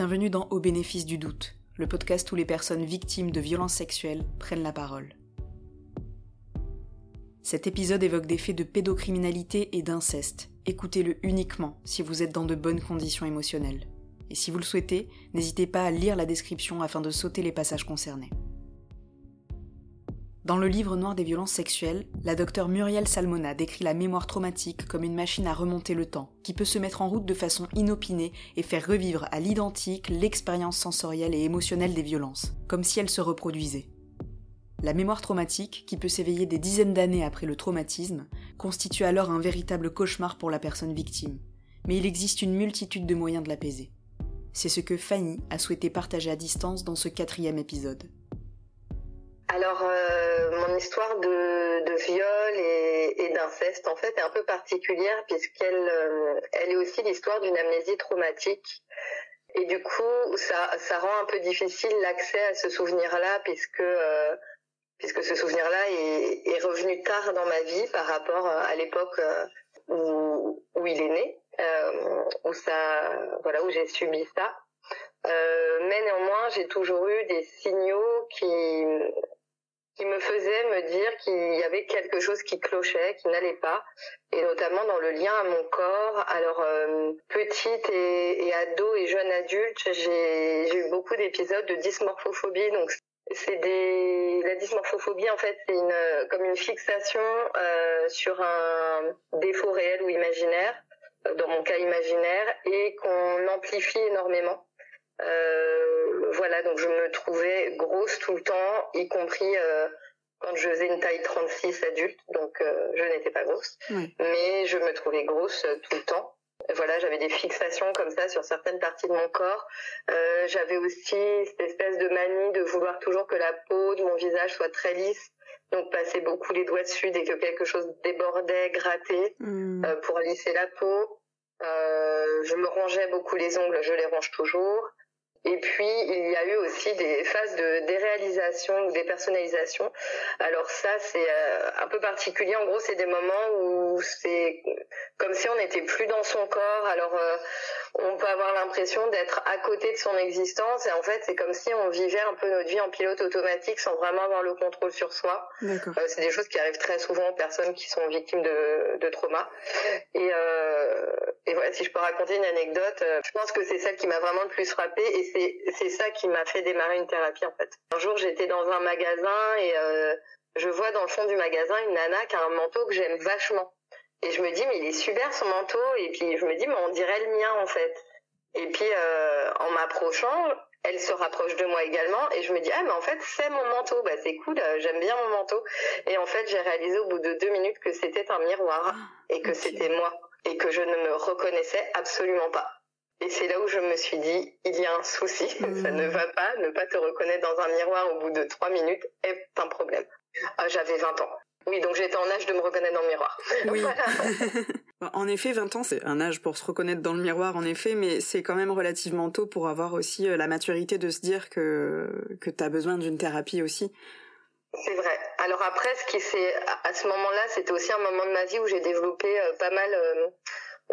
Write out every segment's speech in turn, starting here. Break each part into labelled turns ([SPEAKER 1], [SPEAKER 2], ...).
[SPEAKER 1] Bienvenue dans Au bénéfice du doute, le podcast où les personnes victimes de violences sexuelles prennent la parole. Cet épisode évoque des faits de pédocriminalité et d'inceste. Écoutez-le uniquement si vous êtes dans de bonnes conditions émotionnelles. Et si vous le souhaitez, n'hésitez pas à lire la description afin de sauter les passages concernés. Dans le livre noir des violences sexuelles, la docteure Muriel Salmona décrit la mémoire traumatique comme une machine à remonter le temps, qui peut se mettre en route de façon inopinée et faire revivre à l'identique l'expérience sensorielle et émotionnelle des violences, comme si elle se reproduisait. La mémoire traumatique, qui peut s'éveiller des dizaines d'années après le traumatisme, constitue alors un véritable cauchemar pour la personne victime. Mais il existe une multitude de moyens de l'apaiser. C'est ce que Fanny a souhaité partager à distance dans ce quatrième épisode.
[SPEAKER 2] Alors, euh, mon histoire de, viol et, d'inceste, en fait, est un peu particulière puisqu'elle euh, elle est aussi l'histoire d'une amnésie traumatique. Et du coup, ça, ça rend un peu difficile l'accès à ce souvenir-là puisque, euh, puisque ce souvenir-là est, revenu tard dans ma vie par rapport à l'époque où, où il est né, où voilà, où j'ai subi ça. mais néanmoins, j'ai toujours eu des signaux qui qui me faisait me dire qu'il y avait quelque chose qui clochait, qui n'allait pas, et notamment dans le lien à mon corps. Alors euh, petite et, ado et jeune adulte, j'ai eu beaucoup d'épisodes de dysmorphophobie, donc c'est des la dysmorphophobie en fait c'est comme une fixation euh, sur un défaut réel ou imaginaire dans mon cas imaginaire et qu'on amplifie énormément euh, voilà, donc je me trouvais grosse tout le temps, y compris euh, quand je faisais une taille 36 adulte, donc euh, je n'étais pas grosse, oui. mais je me trouvais grosse tout le temps. Voilà, j'avais des fixations comme ça sur certaines parties de mon corps. Euh, j'avais aussi cette espèce de manie de vouloir toujours que la peau de mon visage soit très lisse. Donc passer beaucoup les doigts dessus dès que quelque chose débordait, grattait mmh. euh, pour lisser la peau. Euh, je me rangeais beaucoup les ongles, je les range toujours. Et puis, il y a eu aussi des phases de déréalisation ou dépersonnalisation. Alors ça, c'est un peu particulier. En gros, c'est des moments où c'est comme si on n'était plus dans son corps. Alors, on peut avoir l'impression d'être à côté de son existence. Et en fait, c'est comme si on vivait un peu notre vie en pilote automatique sans vraiment avoir le contrôle sur soi. Euh, c'est des choses qui arrivent très souvent aux personnes qui sont victimes de, de trauma. Et, euh, et voilà, si je peux raconter une anecdote, je pense que c'est celle qui m'a vraiment le plus frappée. Et c'est ça qui m'a fait démarrer une thérapie en fait. Un jour j'étais dans un magasin et euh, je vois dans le fond du magasin une nana qui a un manteau que j'aime vachement. Et je me dis mais il est super son manteau et puis je me dis mais on dirait le mien en fait. Et puis euh, en m'approchant, elle se rapproche de moi également et je me dis ah mais en fait c'est mon manteau bah c'est cool j'aime bien mon manteau et en fait j'ai réalisé au bout de deux minutes que c'était un miroir et que okay. c'était moi et que je ne me reconnaissais absolument pas et c'est là où je me suis dit, il y a un souci, mmh. ça ne va pas, ne pas te reconnaître dans un miroir au bout de trois minutes est un problème. Ah, J'avais 20 ans. Oui, donc j'étais en âge de me reconnaître dans le miroir.
[SPEAKER 1] Oui. en effet, 20 ans, c'est un âge pour se reconnaître dans le miroir, en effet, mais c'est quand même relativement tôt pour avoir aussi la maturité de se dire que, que tu as besoin d'une thérapie aussi.
[SPEAKER 2] C'est vrai. Alors après, ce qui c'est à ce moment-là, c'était aussi un moment de ma vie où j'ai développé euh, pas mal euh,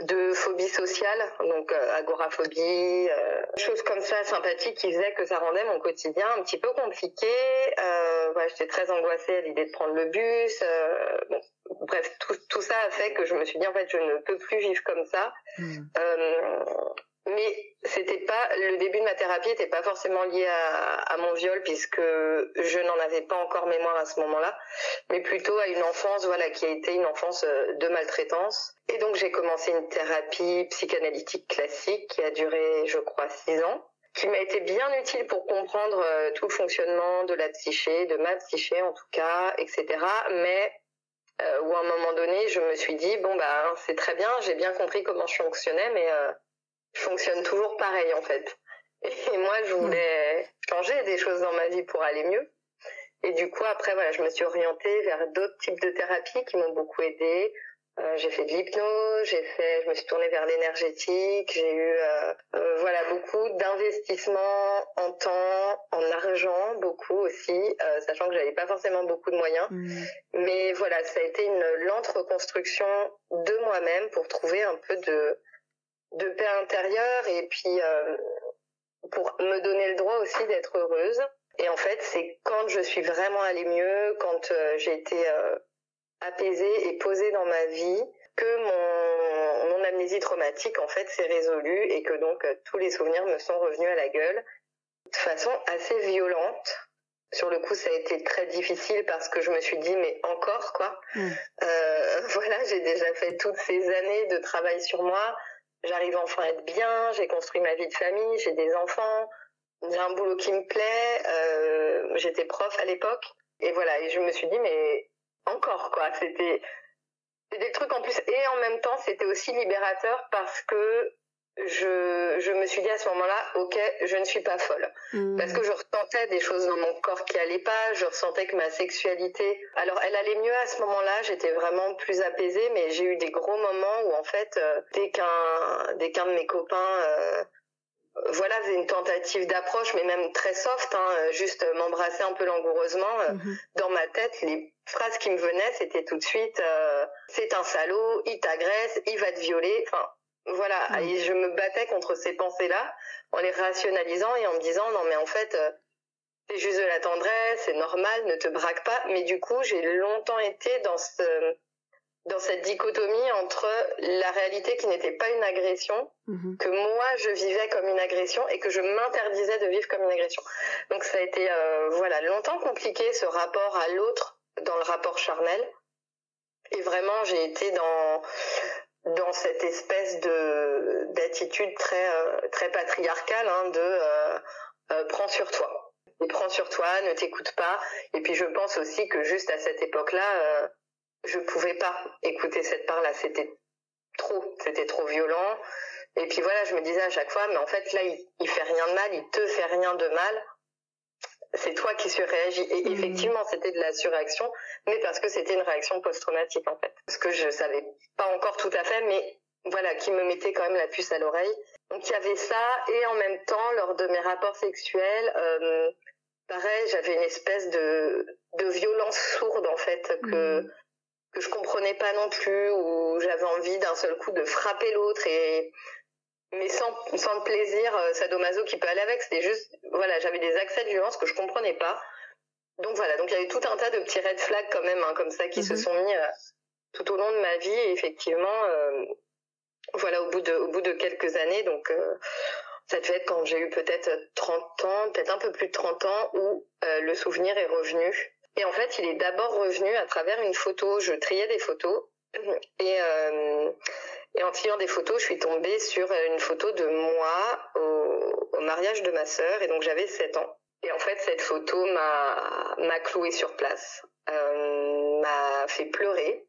[SPEAKER 2] de phobie sociale, donc euh, agoraphobie, euh, choses comme ça sympathiques qui faisaient que ça rendait mon quotidien un petit peu compliqué. Euh, voilà, J'étais très angoissée à l'idée de prendre le bus. Euh, bon, bref, tout, tout, ça a fait que je me suis dit en fait je ne peux plus vivre comme ça. Mmh. Mais c'était pas le début de ma thérapie n'était pas forcément lié à, mon viol puisque je n'en avais pas encore mémoire à ce moment-là, mais plutôt à une enfance voilà qui a été une enfance de maltraitance. Et donc j'ai commencé une thérapie psychanalytique classique qui a duré je crois six ans qui m'a été bien utile pour comprendre euh, tout le fonctionnement de la psyché, de ma psyché en tout cas, etc. Mais euh, où à un moment donné, je me suis dit bon bah c'est très bien, j'ai bien compris comment je fonctionnais, mais euh, je fonctionne toujours pareil en fait. Et moi, je voulais changer des choses dans ma vie pour aller mieux. Et du coup, après, voilà, je me suis orientée vers d'autres types de thérapies qui m'ont beaucoup aidée. Euh, j'ai fait de l'hypnose, j'ai fait, je me suis tournée vers l'énergétique, j'ai eu, euh, euh, voilà, beaucoup d'investissements en temps, en argent, beaucoup aussi, sachant que j'avais pas forcément beaucoup de moyens. Mmh. Mais voilà, ça a été une lente reconstruction de moi-même pour trouver un peu de de paix intérieure et puis pour me donner le droit aussi d'être heureuse. Et en fait, c'est quand je suis vraiment allée mieux, quand j'ai été apaisée et posée dans ma vie, que mon, mon amnésie traumatique en fait s'est résolue et que donc tous les souvenirs me sont revenus à la gueule de façon assez violente. Sur le coup, ça a été très difficile parce que je me suis dit mais encore quoi. Mm. Euh, voilà, j'ai déjà fait toutes ces années de travail sur moi. J'arrive enfin à être bien. J'ai construit ma vie de famille. J'ai des enfants. J'ai un boulot qui me plaît. Euh, J'étais prof à l'époque. Et voilà, et je me suis dit mais encore quoi. C'était des trucs en plus et en même temps c'était aussi libérateur parce que je, je me suis dit à ce moment-là, ok, je ne suis pas folle. Mmh. Parce que je ressentais des choses dans mon corps qui allaient pas, je ressentais que ma sexualité, alors elle allait mieux à ce moment-là, j'étais vraiment plus apaisée, mais j'ai eu des gros moments où en fait, euh, dès qu'un, dès qu'un de mes copains, euh, voilà, faisait une tentative d'approche, mais même très soft, hein, juste m'embrasser un peu langoureusement, euh, mmh. dans ma tête, les phrases qui me venaient, c'était tout de suite, c'est un salaud, il t'agresse, il va te violer, enfin, voilà, mm. et je me battais contre ces pensées-là en les rationalisant et en me disant non mais en fait euh, c'est juste de la tendresse, c'est normal, ne te braque pas. Mais du coup, j'ai longtemps été dans ce dans cette dichotomie entre la réalité qui n'était pas une agression, mm-hmm. que moi je vivais comme une agression et que je m'interdisais de vivre comme une agression. Donc ça a été euh, voilà longtemps compliqué ce rapport à l'autre dans le rapport charnel. Et vraiment, j'ai été dans dans cette espèce de d'attitude très euh, très patriarcale hein, de euh, euh, prends sur toi. Prends sur toi ne t'écoute pas. Et puis je pense aussi que juste à cette époque là euh, je pouvais pas écouter cette part là c'était trop c'était trop violent. Et puis voilà je me disais à chaque fois mais en fait là il, il fait rien de mal il te fait rien de mal c'est toi qui surréagis. Et mmh. effectivement, c'était de la surréaction, mais parce que c'était une réaction post-traumatique, en fait. Parce que je savais pas encore tout à fait, mais voilà, qui me mettait quand même la puce à l'oreille. Donc il y avait ça, et en même temps, lors de mes rapports sexuels, euh, pareil, j'avais une espèce de, de violence sourde, en fait, que, mmh. que je comprenais pas non plus, où j'avais envie d'un seul coup de frapper l'autre et mais sans, sans le plaisir euh, sadomaso qui peut aller avec. C'était juste, voilà, j'avais des accès de violence que je comprenais pas. Donc voilà, donc il y avait tout un tas de petits red flags quand même, hein, comme ça, qui se mhm. sont mis euh, tout au long de ma vie. Et effectivement, euh, voilà, au bout de, au bout de quelques années, donc ça devait être quand j'ai eu peut-être 30 ans, peut-être un peu plus de 30 ans, où le souvenir est revenu. Et en fait, il est d'abord revenu à travers une photo. Je triais des photos et et en triant des photos, je suis tombée sur une photo de moi au, au mariage de ma sœur, et donc j'avais 7 ans. Et en fait, cette photo m'a m'a clouée sur place, euh, m'a fait pleurer,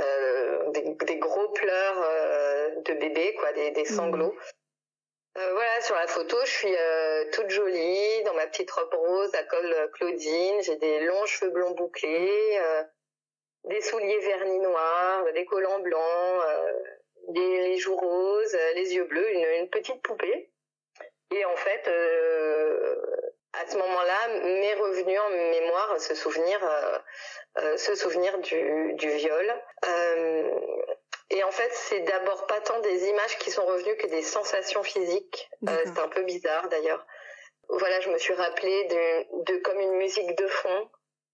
[SPEAKER 2] euh, des, des, gros pleurs euh, de bébé, quoi, des, des sanglots. Mmh. Euh, voilà, sur la photo, je suis euh, toute jolie, dans ma petite robe rose à col Claudine, j'ai des longs cheveux blonds bouclés, des souliers vernis noirs, des collants blancs, les, joues roses, euh, les yeux bleus, une, petite poupée. Et en fait, euh, à ce moment-là, m'est revenu en mémoire ce souvenir, euh, euh ce souvenir du, du viol. Et en fait, c'est d'abord pas tant des images qui sont revenues que des sensations physiques. c'est un peu bizarre d'ailleurs. Voilà, je me suis rappelé de, de comme une musique de fond.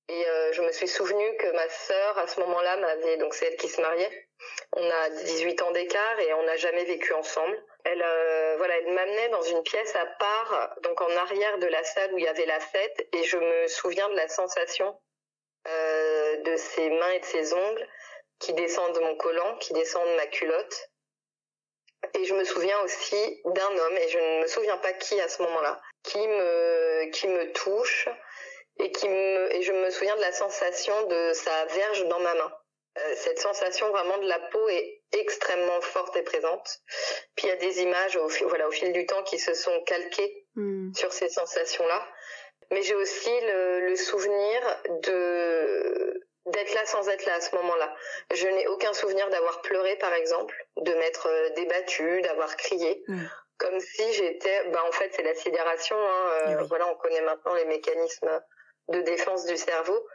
[SPEAKER 2] Et je me suis souvenu que ma sœur, à ce moment-là, m'avait, donc c'est elle qui se mariait, on a 18 ans d'écart et on n'a jamais vécu ensemble. Elle, euh, voilà, elle m'amenait dans une pièce à part, donc en arrière de la salle où il y avait la fête, et je me souviens de la sensation euh, de ses mains et de ses ongles qui descendent de mon collant, qui descendent de ma culotte. Et je me souviens aussi d'un homme, et je ne me souviens pas qui à ce moment-là, qui me, qui me touche et qui me, et je me souviens de la sensation de sa verge dans ma main. Euh, cette sensation vraiment de la peau est extrêmement forte et présente. Puis il y a des images au, voilà, au fil du temps qui se sont calquées mm. sur ces sensations-là. Mais j'ai aussi le, le, souvenir de d'être là sans être là à ce moment-là. Je n'ai aucun souvenir d'avoir pleuré, par exemple, de m'être euh, débattue, d'avoir crié. Mm. Comme si j'étais, bah en fait c'est la sidération. Hein, euh, eh Voilà, on connaît maintenant les mécanismes de défense du cerveau.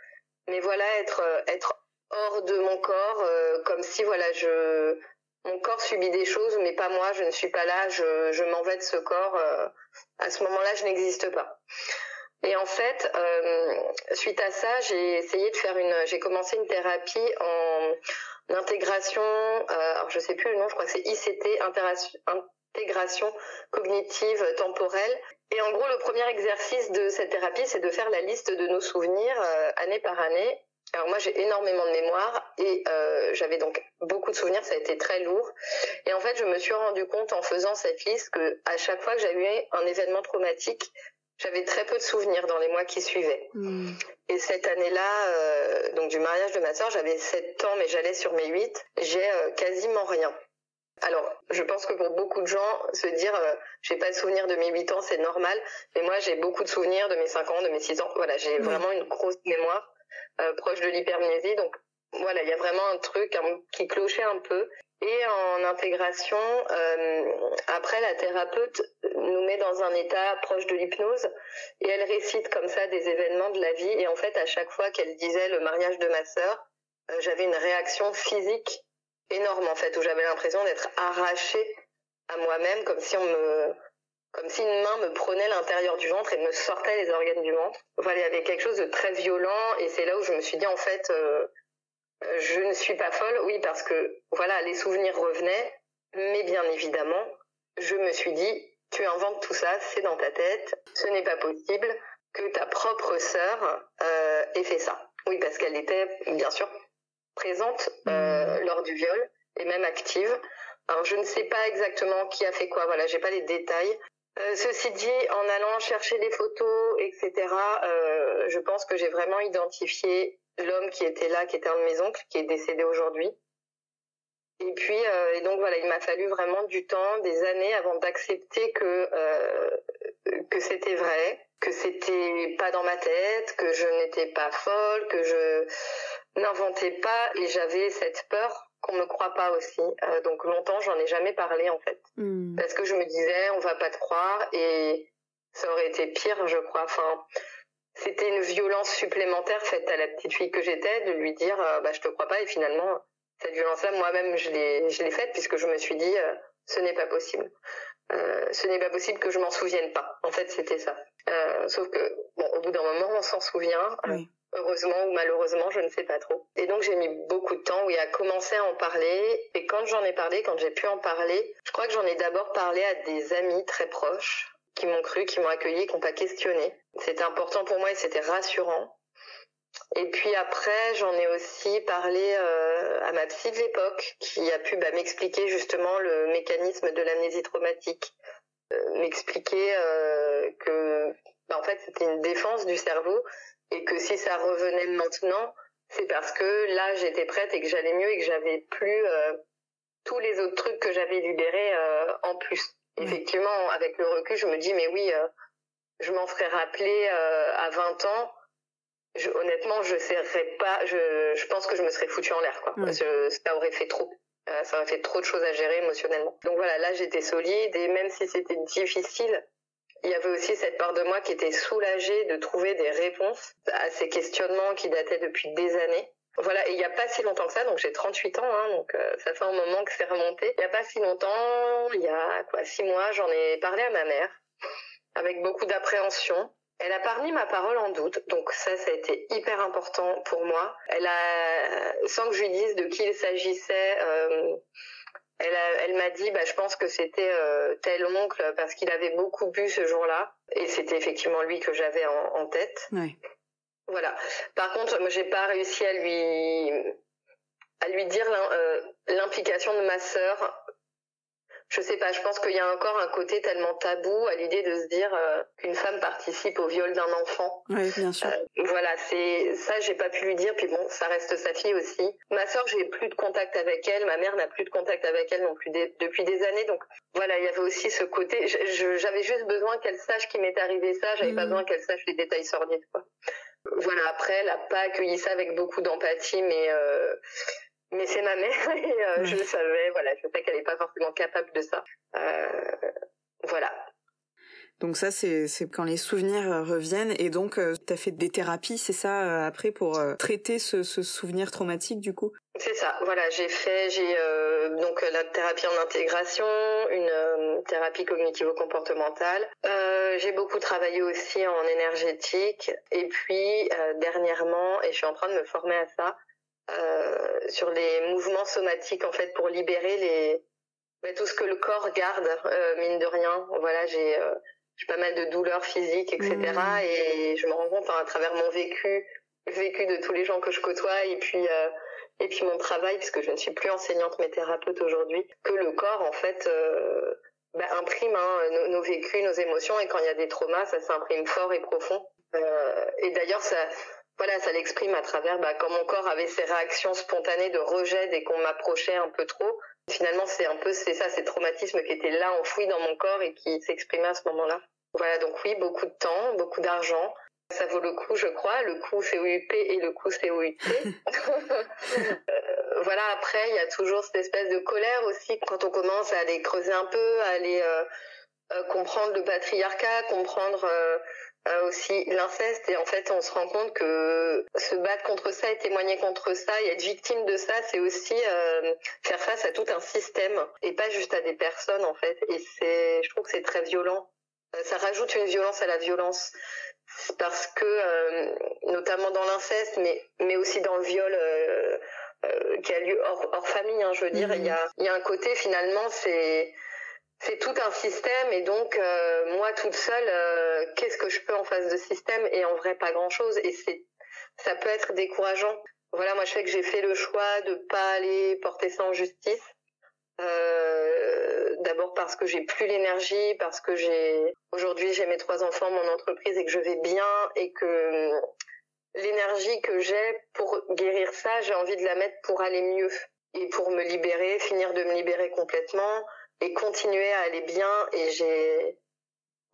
[SPEAKER 2] Mais voilà, être être hors de mon corps, euh, comme si voilà je mon corps subit des choses, mais pas moi, je ne suis pas là, je, je m'en vais de ce corps. Euh, à ce moment-là, je n'existe pas. Et en fait, euh, suite à ça, j'ai essayé de faire une, j'ai commencé une thérapie en intégration, euh, alors je sais plus le nom, je crois que c'est ICT, cognitive temporelle. Et en gros, le premier exercice de cette thérapie, c'est de faire la liste de nos souvenirs euh, année par année alors moi j'ai énormément de mémoire et euh, j'avais donc beaucoup de souvenirs, ça a été très lourd. Et en fait je me suis rendu compte en faisant cette liste que à chaque fois que j'avais un événement traumatique, j'avais très peu de souvenirs dans les mois qui suivaient. Hmm. Et cette année-là, euh, donc du mariage de ma soeur, j'avais 7 ans mais j'allais sur mes 8, j'ai euh, quasiment rien. Alors, je pense que pour beaucoup de gens, se dire euh, j'ai pas de souvenirs de mes 8 ans, c'est normal, mais moi j'ai beaucoup de souvenirs de mes 5 ans, de mes 6 ans. Voilà, j'ai vraiment une grosse mémoire. Euh, proche de l'hypermnésie. Donc voilà, il y a vraiment un truc qui clochait un peu. Et en intégration, euh, après, la thérapeute nous met dans un état proche de l'hypnose et elle récite comme ça des événements de la vie. Et en fait, à chaque fois qu'elle disait le mariage de ma sœur, euh, j'avais une réaction physique énorme en fait, où j'avais l'impression d'être arrachée à moi-même, comme si on me comme si une main me prenait l'intérieur du ventre et me sortait les organes du ventre. Voilà, il y avait quelque chose de très violent et c'est là où je me suis dit en fait, euh, euh, je ne suis pas folle, oui, parce que voilà, les souvenirs revenaient, mais bien évidemment, je me suis dit, tu inventes tout ça, c'est dans ta tête, ce n'est pas possible que ta propre sœur euh, ait fait ça. Oui, parce qu'elle était bien sûr présente euh, mmh. lors du viol et même active. Alors je ne sais pas exactement qui a fait quoi, voilà, j'ai pas les détails, euh, ceci dit, en allant chercher des photos, etc., euh, je pense que j'ai vraiment identifié l'homme qui était là, qui était un de mes oncles, qui est décédé aujourd'hui. Et puis, euh, et donc voilà, il m'a fallu vraiment du temps, des années, avant d'accepter que que c'était vrai, que c'était pas dans ma tête, que je n'étais pas folle, que je n'inventais pas, et j'avais cette peur qu'on me croit pas aussi. Euh, donc longtemps, j'en ai jamais parlé en fait, hmm. parce que je me disais on va pas te croire et ça aurait été pire, je crois. Enfin, c'était une violence supplémentaire faite à la petite fille que j'étais de lui dire euh, bah je te crois pas et finalement cette violence-là moi-même je l'ai je l'ai faite puisque je me suis dit euh, ce n'est pas possible. ce n'est pas possible que je m'en souvienne pas. En fait, c'était ça. sauf que bon, au bout d'un moment, on s'en souvient. Oui heureusement ou malheureusement, je ne sais pas trop. Et donc j'ai mis beaucoup de temps, oui, à commencer à en parler. Et quand j'en ai parlé, quand j'ai pu en parler, je crois que j'en ai d'abord parlé à des amis très proches qui m'ont cru, qui m'ont accueilli, qui n'ont pas questionné. C'était important pour moi et c'était rassurant. Et puis après, j'en ai aussi parlé euh, à ma psy de l'époque, qui a pu bah, m'expliquer justement le mécanisme de l'amnésie traumatique, euh, m'expliquer euh, que bah, en fait c'était une défense du cerveau et que si ça revenait maintenant, c'est parce que là j'étais prête et que j'allais mieux et que j'avais plus euh, tous les autres trucs que j'avais libérés euh, en plus. Effectivement, avec le recul, je me dis mais oui, euh, je m'en ferais rappeler à 20 ans. Je, honnêtement, je serais pas. Je, je pense que je me serais foutue en l'air, quoi. Parce que ça aurait fait trop. ça aurait fait trop de choses à gérer émotionnellement. Donc voilà, là j'étais solide et même si c'était difficile, il y avait aussi cette part de moi qui était soulagée de trouver des réponses à ces questionnements qui dataient depuis des années. Voilà, et il n'y a pas si longtemps que ça, donc j'ai 38 ans, hein, donc euh, ça fait un moment que c'est remonté. Il n'y a pas si longtemps, il y a quoi, six mois, j'en ai parlé à ma mère, avec beaucoup d'appréhension. Elle a pas ma parole en doute, donc ça, ça a été hyper important pour moi. Elle a, sans que je lui dise de qui il s'agissait, euh, elle, elle m'a dit, bah, je pense que c'était euh, tel oncle parce qu'il avait beaucoup bu ce jour-là, et c'était effectivement lui que j'avais en, en, tête. Oui. Voilà. Par contre, j'ai pas réussi à lui à lui dire euh, l'implication de ma sœur je sais pas, je pense qu'il y a encore un côté tellement tabou à l'idée de se dire euh, qu'une femme participe au viol d'un enfant.
[SPEAKER 1] Oui, bien sûr. Euh,
[SPEAKER 2] voilà, c'est ça, j'ai pas pu lui dire. Puis bon, ça reste sa fille aussi. Ma sœur, j'ai plus de contact avec elle. Ma mère n'a plus de contact avec elle non plus depuis des années. Donc voilà, il y avait aussi ce côté. J'avais juste besoin qu'elle sache qu'il m'est arrivé ça. J'avais pas mm. besoin qu'elle sache les détails sordides. Quoi. Voilà, après, elle a pas accueilli ça avec beaucoup d'empathie, mais euh, mais c'est ma mère et euh, je le savais, voilà, je sais qu'elle n'est pas forcément capable de ça. Euh, voilà.
[SPEAKER 1] Donc ça, c'est quand les souvenirs reviennent. Et donc, tu as fait des thérapies, c'est ça, après, pour traiter ce, ce souvenir traumatique, du coup?
[SPEAKER 2] C'est ça, voilà, j'ai fait j'ai euh, donc la thérapie en intégration, une euh, thérapie cognitivo-comportementale. Euh, j'ai beaucoup travaillé aussi en énergétique et puis dernièrement, et je suis en train de me former à ça, sur les mouvements somatiques en fait pour libérer les bah, tout ce que le corps garde mine de rien. Voilà, j'ai j'ai pas mal de douleurs physiques, etc. Mmh. Et je me rends compte hein, à travers mon vécu, vécu de tous les gens que je côtoie et puis et puis mon travail, puisque je ne suis plus enseignante mais thérapeute aujourd'hui, que le corps en fait euh, bah, imprime hein, nos, vécus, nos émotions, et quand il y a des traumas, ça s'imprime fort et profond. Euh, et d'ailleurs, ça, voilà, ça l'exprime à travers bah, quand mon corps avait ces réactions spontanées de rejet dès qu'on m'approchait un peu trop. Finalement, c'est un peu c'est ça, ces traumatismes qui étaient là enfouis dans mon corps et qui s'exprimaient à ce moment-là. Voilà, donc oui, beaucoup de temps, beaucoup d'argent, ça vaut le coup, je crois. Le coup COUP et le coup COUT. euh, voilà, après, il y a toujours cette espèce de colère aussi quand on commence à aller creuser un peu, à aller euh, euh, comprendre le patriarcat, comprendre euh, aussi l'inceste. Et en fait, on se rend compte que se battre contre ça et témoigner contre ça et être victime de ça, c'est aussi faire face à tout un système et pas juste à des personnes, en fait. Et c'est, je trouve que c'est très violent. Ça rajoute une violence à la violence parce que euh, notamment dans l'inceste, mais mais aussi dans le viol euh, euh, qui a lieu hors, hors famille, hein, je veux dire, il y a il y a un côté finalement c'est c'est tout un système et donc moi toute seule qu'est-ce que je peux en face de système et en vrai pas grand chose et c'est ça peut être décourageant. Voilà moi je sais que j'ai fait le choix de pas aller porter ça en justice. Euh, d'abord parce que j'ai plus l'énergie, parce que j'ai aujourd'hui j'ai mes trois enfants, mon entreprise et que je vais bien et que hum, l'énergie que j'ai pour guérir ça, j'ai envie de la mettre pour aller mieux et pour me libérer, finir de me libérer complètement et continuer à aller bien et j'ai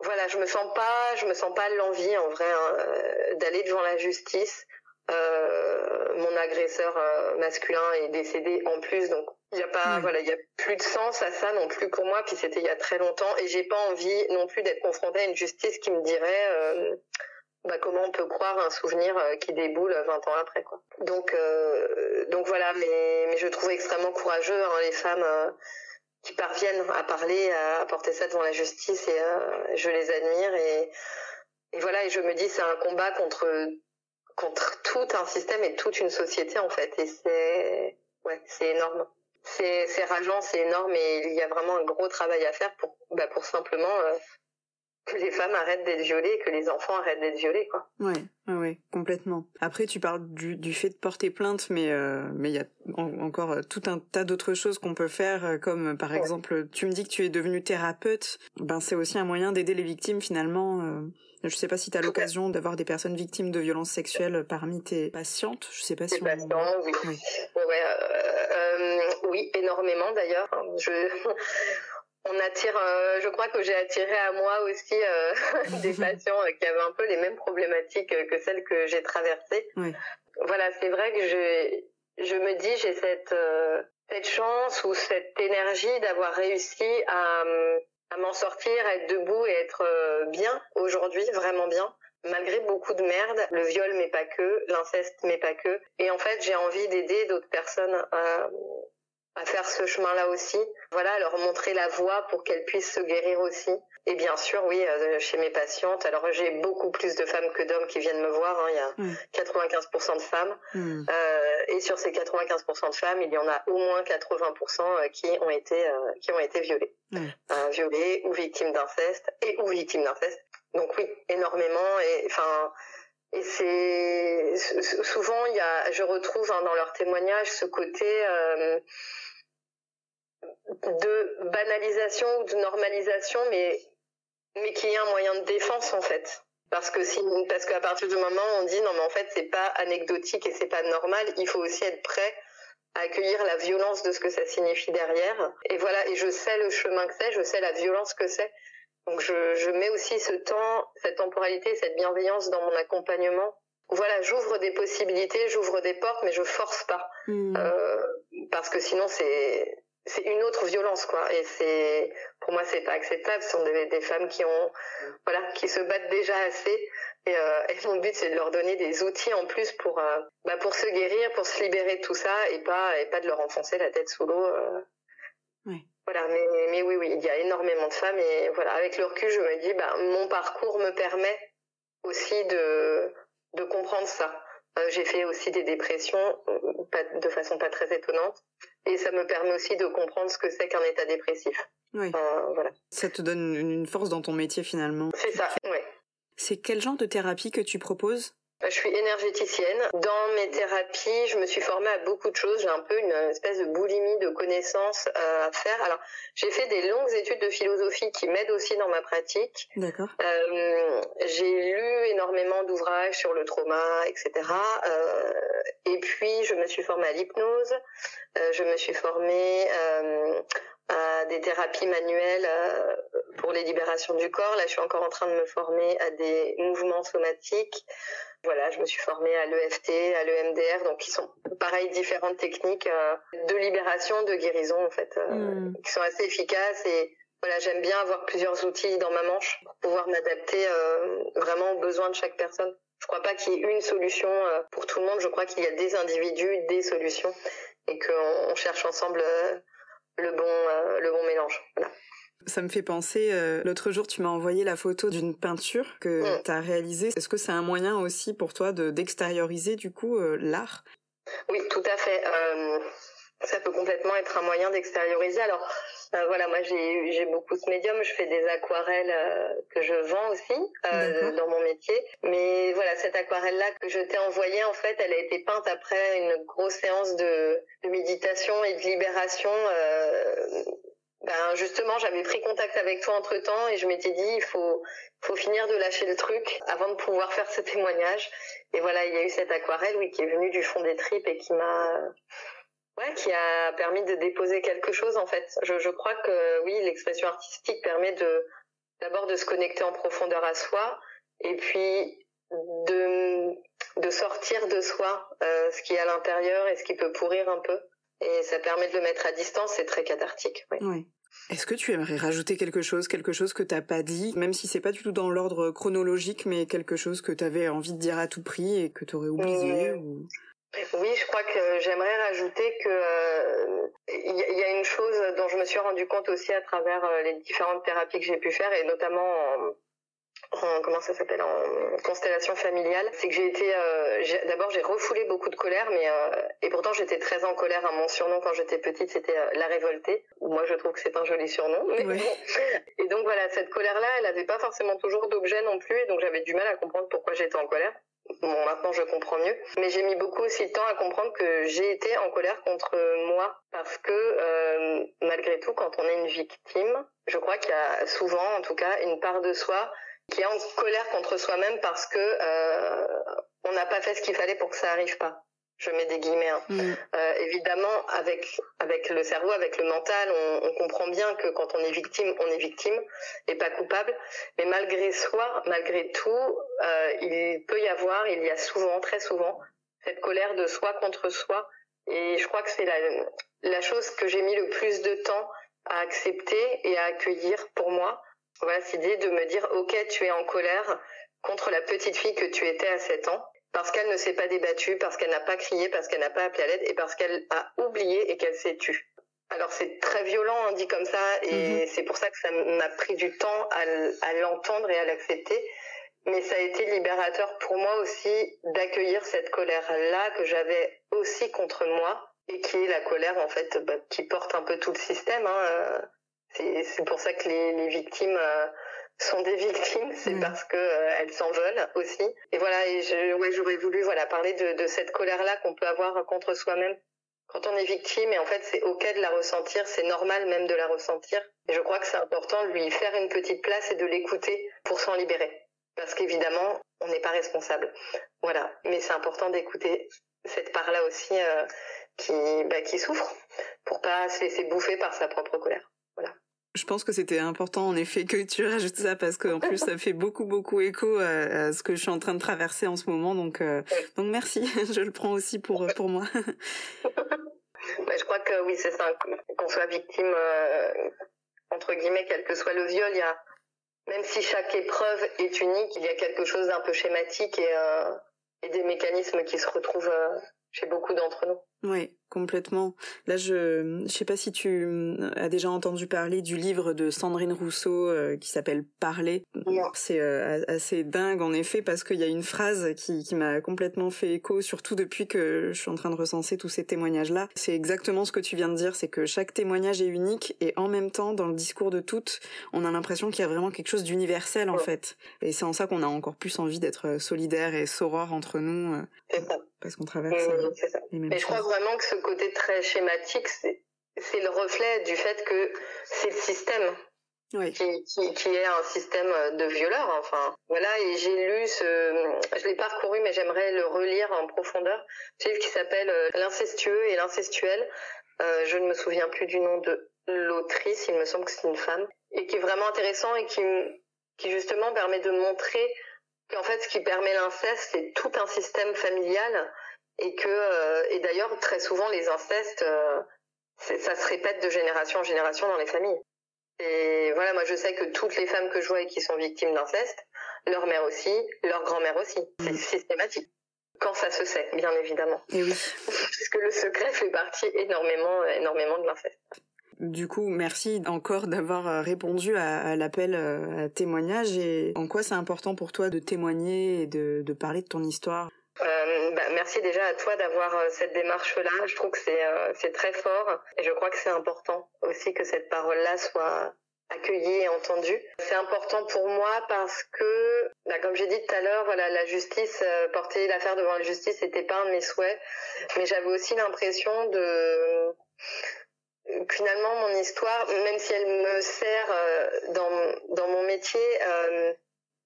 [SPEAKER 2] voilà, je me sens pas, je me sens pas l'envie en vrai hein, euh, d'aller devant la justice. Euh, mon agresseur euh, masculin est décédé en plus, donc il y a pas, voilà, il y a plus de sens à ça non plus pour moi. Puis c'était il y a très longtemps et j'ai pas envie non plus d'être confrontée à une justice qui me dirait euh, bah, comment on peut croire un souvenir qui déboule 20 ans après quoi. Donc euh, donc voilà, mais mais je trouve extrêmement courageux hein, les femmes qui parviennent à parler, à porter ça devant la justice et je les admire et et voilà et je me dis c'est un combat contre contre tout un système et toute une société en fait. Et c'est ouais c'est énorme. C'est rageant, c'est énorme et il y a vraiment un gros travail à faire pour, bah, pour simplement euh, que les femmes arrêtent d'être violées, que les enfants arrêtent d'être violés, quoi.
[SPEAKER 1] Ouais, ouais, complètement. Après, tu parles du, du fait de porter plainte, mais euh, mais il y a encore euh, tout un tas d'autres choses qu'on peut faire, comme par exemple, tu me dis que tu es devenue thérapeute. Ben, c'est aussi un moyen d'aider les victimes finalement. Euh, je sais pas si tu as l'occasion d'avoir des personnes victimes de violences sexuelles parmi tes patientes. Je sais pas si
[SPEAKER 2] on... patients, oui. oui. Ouais, euh, oui, énormément d'ailleurs. Je on attire, euh, je crois que j'ai attiré à moi aussi euh, des patients qui avaient un peu les mêmes problématiques que celles que j'ai traversées. Voilà, c'est vrai que je, je me dis j'ai cette cette chance ou cette énergie d'avoir réussi à, à m'en sortir, à être debout et être bien aujourd'hui, vraiment bien malgré beaucoup de merde, le viol mais pas que, l'inceste mais pas que. Et en fait, j'ai envie d'aider d'autres personnes à, faire ce chemin-là aussi. Voilà, leur montrer la voie pour qu'elles puissent se guérir aussi. Et bien sûr, oui, euh, chez mes patientes, alors j'ai beaucoup plus de femmes que d'hommes qui viennent me voir. Hein. Il y a 95% mm. de femmes. Mm. Euh, et sur ces 95% de femmes, il y en a au moins 80% euh, qui ont été euh, qui ont été violées, mm. violées ou victimes d'inceste et ou victimes d'inceste. Donc oui, énormément. Et enfin. Et c'est souvent, il y a, je retrouve hein, dans leurs témoignages ce côté de banalisation ou de normalisation, mais, mais qu'il y ait un moyen de défense en fait. Parce que si, parce qu'à partir du moment où on dit non mais en fait c'est pas anecdotique et c'est pas normal, il faut aussi être prêt à accueillir la violence de ce que ça signifie derrière. Et voilà, et je sais le chemin que c'est, je sais la violence que c'est. Donc je, je mets aussi ce temps, cette temporalité, cette bienveillance dans mon accompagnement. Voilà, j'ouvre des possibilités, j'ouvre des portes, mais je force pas. Hmm. Euh, parce que sinon c'est c'est une autre violence quoi. Et c'est pour moi c'est pas acceptable. Ce sont des, des, femmes qui ont voilà qui se battent déjà assez. Et, euh, et mon but c'est de leur donner des outils en plus pour euh, bah, pour se guérir pour se libérer de tout ça et pas et pas de leur enfoncer la tête sous l'eau euh.
[SPEAKER 1] oui.
[SPEAKER 2] voilà mais mais oui oui il y a énormément de femmes et voilà avec le recul je me dis bah mon parcours me permet aussi de de comprendre ça. J'ai fait aussi des dépressions pas, de façon pas très étonnante et ça me permet aussi de comprendre ce que c'est qu'un état dépressif.
[SPEAKER 1] Oui.
[SPEAKER 2] Euh, voilà.
[SPEAKER 1] Ça te donne une force dans ton métier finalement.
[SPEAKER 2] C'est ça, oui.
[SPEAKER 1] C'est quel genre de thérapie que tu proposes?
[SPEAKER 2] Je suis énergéticienne. Dans mes thérapies, je me suis formée à beaucoup de choses. J'ai un peu une espèce de boulimie de connaissances euh, à faire. Alors, j'ai fait des longues études de philosophie qui m'aident aussi dans ma pratique.
[SPEAKER 1] D'accord.
[SPEAKER 2] Euh, j'ai lu énormément d'ouvrages sur le trauma, etc. Euh, et puis, je me suis formée à l'hypnose. Euh, je me suis formée à des thérapies manuelles pour les libérations du corps. Là, je suis encore en train de me former à des mouvements somatiques. Voilà, je me suis formée à l'EFT, à l'EMDR, donc qui sont pareil différentes techniques euh, de libération, de guérison en fait, euh, mm. qui sont assez efficaces et voilà, j'aime bien avoir plusieurs outils dans ma manche pour pouvoir m'adapter euh, vraiment aux besoins de chaque personne. Je crois pas qu'il y ait une solution euh, pour tout le monde. Je crois qu'il y a des individus, des solutions, et qu'on cherche ensemble euh, le bon, le bon mélange. Voilà.
[SPEAKER 1] Ça me fait penser, euh, l'autre jour tu m'as envoyé la photo d'une peinture que mm. tu as réalisée. Est-ce que c'est un moyen aussi pour toi de d'extérioriser du coup euh, l'art?
[SPEAKER 2] Oui, tout à fait. Euh, ça peut complètement être un moyen d'extérioriser. Alors voilà, moi j'ai beaucoup ce médium, je fais des aquarelles que je vends aussi dans mon métier. Mais voilà, cette aquarelle là que je t'ai envoyée en fait, elle a été peinte après une grosse séance de, de méditation et de libération ben justement, j'avais pris contact avec toi entre temps et je m'étais dit il faut faut finir de lâcher le truc avant de pouvoir faire ce témoignage. Et voilà, il y a eu cette aquarelle oui qui est venue du fond des tripes et qui m'a ouais qui a permis de déposer quelque chose en fait. Je, je crois que oui, l'expression artistique permet de d'abord de se connecter en profondeur à soi et puis de de sortir de soi euh, ce qui est à l'intérieur et ce qui peut pourrir un peu. Et ça permet de le mettre à distance, c'est très cathartique. Oui.
[SPEAKER 1] oui. Est-ce que tu aimerais rajouter quelque chose, quelque chose que t'as pas dit, même si c'est pas du tout dans l'ordre chronologique, mais quelque chose que tu avais envie de dire à tout prix et que tu aurais oublié mmh. ou...
[SPEAKER 2] Oui, je crois que j'aimerais rajouter que euh, il y, a une chose dont je me suis rendu compte aussi à travers euh, les différentes thérapies que j'ai pu faire et notamment en, en comment ça s'appelle en constellation familiale, c'est que j'ai été euh, d'abord j'ai refoulé beaucoup de colère, mais euh, et pourtant j'étais très en colère. Hein. Mon surnom quand j'étais petite c'était euh, la révoltée. Moi je trouve que c'est un joli surnom. Mais bon. Et donc voilà cette colère là, elle n'avait pas forcément toujours d'objet non plus, et donc j'avais du mal à comprendre pourquoi j'étais en colère. Bon, maintenant je comprends mieux. Mais j'ai mis beaucoup aussi de temps à comprendre que j'ai été en colère contre moi. Parce que euh, malgré tout, quand on est une victime, je crois qu'il y a souvent, en tout cas, une part de soi qui est en colère contre soi-même parce que euh, on n'a pas fait ce qu'il fallait pour que ça arrive pas. Je mets des guillemets. Hein. Mm. Euh, évidemment, avec avec le cerveau, avec le mental, on, on, comprend bien que quand on est victime, on est victime et pas coupable. Mais malgré soi, malgré tout, euh, il peut y avoir, il y a souvent, très souvent, cette colère de soi contre soi. Et je crois que c'est la la chose que j'ai mis le plus de temps à accepter et à accueillir pour moi voilà, cette idée de me dire, ok, tu es en colère contre la petite fille que tu étais à 7 ans, parce qu'elle ne s'est pas débattue, parce qu'elle n'a pas crié, parce qu'elle n'a pas appelé à l'aide, et parce qu'elle a oublié et qu'elle s'est tue. Alors c'est très violent, hein, dit comme ça, et mm-hmm. c'est pour ça que ça m'a pris du temps à, à l'entendre et à l'accepter. Mais ça a été libérateur pour moi aussi d'accueillir cette colère-là que j'avais aussi contre moi, et qui est la colère en fait bah, qui porte un peu tout le système. Hein, euh, c'est pour ça que les, les victimes euh, sont des victimes, c'est parce que euh, elles s'en veulent aussi. Et voilà, et je, ouais, j'aurais voulu voilà parler de, de cette colère-là qu'on peut avoir contre soi-même quand on est victime. Et en fait, c'est ok de la ressentir, c'est normal même de la ressentir. Et je crois que c'est important de lui faire une petite place et de l'écouter pour s'en libérer. Parce qu'évidemment, on n'est pas responsable. Voilà, mais c'est important d'écouter cette part-là aussi euh, qui, bah, qui souffre pour pas se laisser bouffer par sa propre colère. Voilà.
[SPEAKER 1] Je pense que c'était important en effet que tu rajoutes ça parce qu'en plus ça fait beaucoup beaucoup écho à, ce que je suis en train de traverser en ce moment donc euh, donc merci je le prends aussi pour pour moi.
[SPEAKER 2] je crois que oui, c'est ça, qu'on soit victime, euh, entre guillemets, quel que soit le viol, il y a, même si chaque épreuve est unique, il y a quelque chose d'un peu schématique et, euh, et des mécanismes qui se retrouvent euh, chez beaucoup d'entre nous.
[SPEAKER 1] Oui, complètement. Là, je je sais pas si tu euh, as déjà entendu parler du livre de Sandrine Rousseau euh, qui s'appelle Parler. C'est euh, assez dingue en effet parce qu'il y a une phrase qui, qui m'a complètement fait écho, surtout depuis que je suis en train de recenser tous ces témoignages-là. C'est exactement ce que tu viens de dire, c'est que chaque témoignage est unique et en même temps, dans le discours de toutes, on a l'impression qu'il y a vraiment quelque chose d'universel en fait. Et c'est en ça qu'on a encore plus envie d'être solidaires et sorores entre nous. Parce qu'on traverse les mêmes
[SPEAKER 2] Mais je crois vraiment que ce côté très schématique, c'est le reflet du fait que c'est le système qui, qui, qui, est un système de violeurs. Enfin, voilà. Et j'ai lu ce, je l'ai parcouru, mais j'aimerais le relire en profondeur. Ce livre qui s'appelle euh, L'incestueux et l'incestuel. Euh, je ne me souviens plus du nom de l'autrice. Il me semble que c'est une femme et qui est vraiment intéressant et qui, qui justement permet de montrer qu'en fait, ce qui permet l'inceste, c'est tout un système familial et que euh, et d'ailleurs très souvent les incestes euh, ça se répète de génération en génération dans les familles. Et voilà, moi je sais que toutes les femmes que je vois et qui sont victimes d'inceste, leur mère aussi, leur grand-mère aussi, c'est mm. systématique. Quand ça se sait, bien évidemment.
[SPEAKER 1] Et oui.
[SPEAKER 2] Puisque le secret fait partie énormément, énormément de l'inceste.
[SPEAKER 1] Du coup, merci encore d'avoir répondu à, l'appel à témoignage et en quoi c'est important pour toi de témoigner et de, parler de ton histoire?
[SPEAKER 2] Euh, bah, merci déjà à toi d'avoir euh, cette démarche-là. Je trouve que c'est euh, très fort et je crois que c'est important aussi que cette parole-là soit accueillie et entendue. C'est important pour moi parce que, bah, comme j'ai dit tout à l'heure, voilà, la justice, euh, porter l'affaire devant la justice, c'était pas un de mes souhaits, mais j'avais aussi l'impression de finalement mon histoire, même si elle me sert dans dans mon métier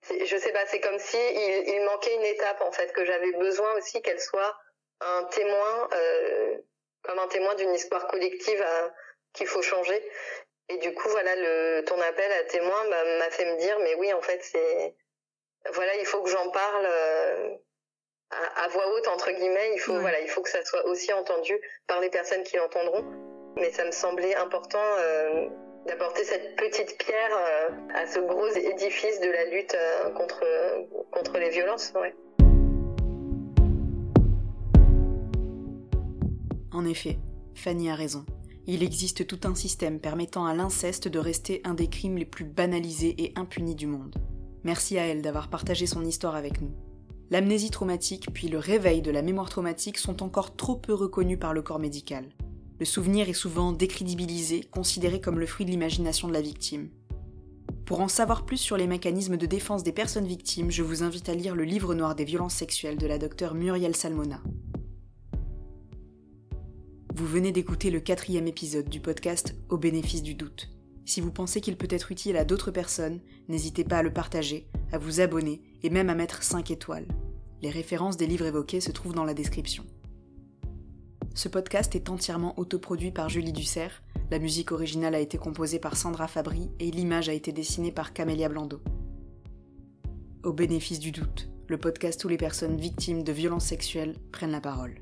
[SPEAKER 2] je sais pas, c'est comme si il, manquait une étape en fait que j'avais besoin aussi qu'elle soit un témoin, euh, comme un témoin d'une histoire collective qu'il faut changer. Et du coup, voilà, le, ton appel à témoin bah, m'a fait me dire, mais oui, en fait, c'est, voilà, il faut que j'en parle euh, à, voix haute entre guillemets. Il faut, voilà, il faut que ça soit aussi entendu par les personnes qui l'entendront. Mais ça me semblait important. Euh, d'apporter cette petite pierre euh, à ce gros édifice de la lutte euh, contre, contre les violences.
[SPEAKER 1] En effet, Fanny a raison. Il existe tout un système permettant à l'inceste de rester un des crimes les plus banalisés et impunis du monde. Merci à elle d'avoir partagé son histoire avec nous. L'amnésie traumatique puis le réveil de la mémoire traumatique sont encore trop peu reconnus par le corps médical. Le souvenir est souvent décrédibilisé, considéré comme le fruit de l'imagination de la victime. Pour en savoir plus sur les mécanismes de défense des personnes victimes, je vous invite à lire le livre noir des violences sexuelles de la docteure Muriel Salmona. Vous venez d'écouter le quatrième épisode du podcast Au bénéfice du doute. Si vous pensez qu'il peut être utile à d'autres personnes, n'hésitez pas à le partager, à vous abonner et même à mettre 5 étoiles. Les références des livres évoqués se trouvent dans la description. Ce podcast est entièrement autoproduit par Julie Dussert, la musique originale a été composée par Sandra Fabry et l'image a été dessinée par Camélia Blando. Au bénéfice du doute, le podcast où les personnes victimes de violences sexuelles prennent la parole.